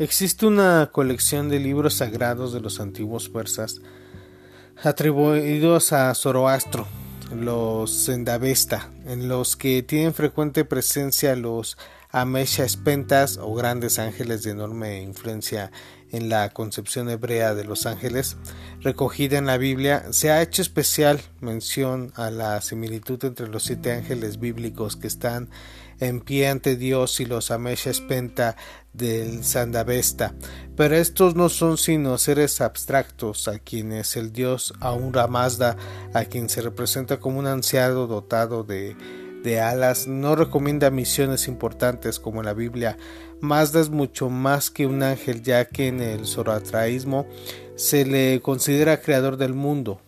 Existe una colección de libros sagrados de los antiguos persas atribuidos a Zoroastro, los Zendavesta, en los que tienen frecuente presencia los Amesha Espentas o grandes ángeles de enorme influencia en la concepción hebrea de los ángeles, recogida en la Biblia, se ha hecho especial mención a la similitud entre los siete ángeles bíblicos que están en pie ante Dios y los Amesha Espenta del Sandavesta, pero estos no son sino seres abstractos a quienes el dios Aura Mazda, a quien se representa como un anciano dotado de de alas no recomienda misiones importantes como la Biblia. Mazda es mucho más que un ángel ya que en el zoroastraísmo se le considera creador del mundo.